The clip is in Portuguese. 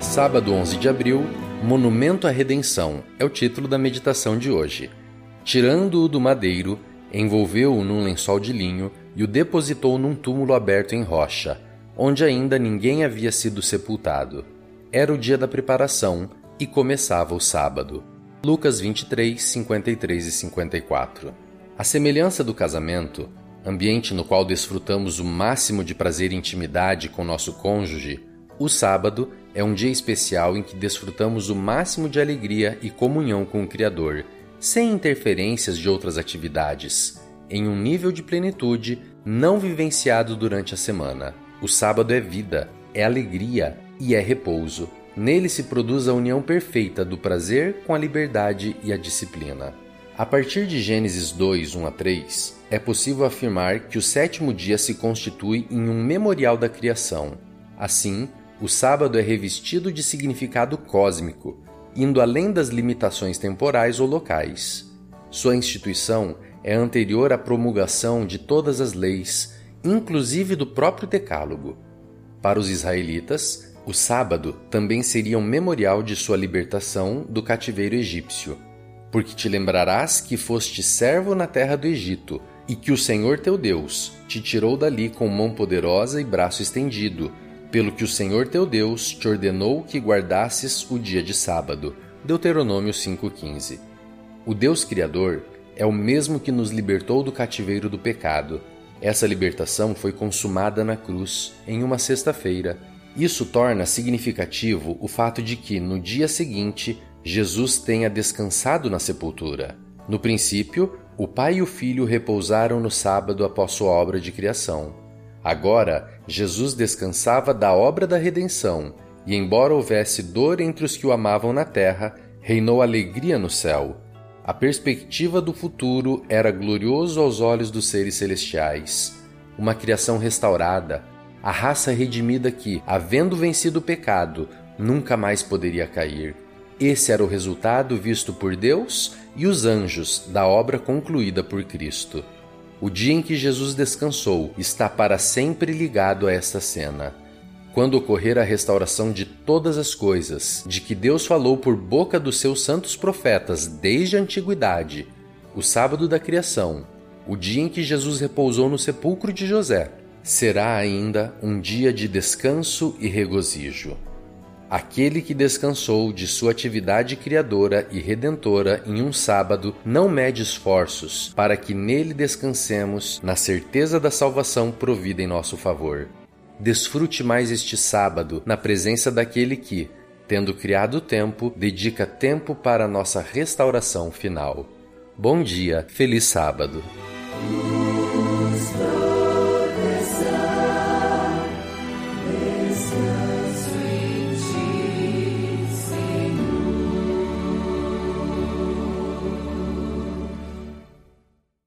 Sábado 11 de abril, Monumento à Redenção é o título da meditação de hoje. Tirando-o do madeiro, envolveu-o num lençol de linho e o depositou num túmulo aberto em rocha, onde ainda ninguém havia sido sepultado. Era o dia da preparação e começava o sábado. Lucas 23, 53 e 54. A semelhança do casamento, ambiente no qual desfrutamos o máximo de prazer e intimidade com nosso cônjuge, o sábado é um dia especial em que desfrutamos o máximo de alegria e comunhão com o Criador, sem interferências de outras atividades, em um nível de plenitude não vivenciado durante a semana. O sábado é vida, é alegria e é repouso. Nele se produz a união perfeita do prazer com a liberdade e a disciplina. A partir de Gênesis 2, 1 a 3, é possível afirmar que o sétimo dia se constitui em um memorial da criação. Assim, o sábado é revestido de significado cósmico, indo além das limitações temporais ou locais. Sua instituição é anterior à promulgação de todas as leis, inclusive do próprio Decálogo. Para os israelitas, o sábado também seria um memorial de sua libertação do cativeiro egípcio. Porque te lembrarás que foste servo na terra do Egito, e que o Senhor teu Deus te tirou dali com mão poderosa e braço estendido, pelo que o Senhor teu Deus te ordenou que guardasses o dia de sábado. Deuteronômio 5,15. O Deus Criador é o mesmo que nos libertou do cativeiro do pecado. Essa libertação foi consumada na cruz, em uma sexta-feira. Isso torna significativo o fato de que, no dia seguinte, Jesus tenha descansado na sepultura. No princípio, o Pai e o Filho repousaram no sábado após sua obra de criação. Agora, Jesus descansava da obra da redenção, e embora houvesse dor entre os que o amavam na terra, reinou alegria no céu. A perspectiva do futuro era glorioso aos olhos dos seres celestiais. Uma criação restaurada, a raça redimida que, havendo vencido o pecado, nunca mais poderia cair. Esse era o resultado visto por Deus e os anjos da obra concluída por Cristo. O dia em que Jesus descansou está para sempre ligado a esta cena. Quando ocorrer a restauração de todas as coisas, de que Deus falou por boca dos seus santos profetas desde a antiguidade, o sábado da criação, o dia em que Jesus repousou no sepulcro de José, será ainda um dia de descanso e regozijo. Aquele que descansou de sua atividade criadora e redentora em um sábado não mede esforços para que nele descansemos na certeza da salvação provida em nosso favor. Desfrute mais este sábado na presença daquele que, tendo criado o tempo, dedica tempo para a nossa restauração final. Bom dia, feliz sábado.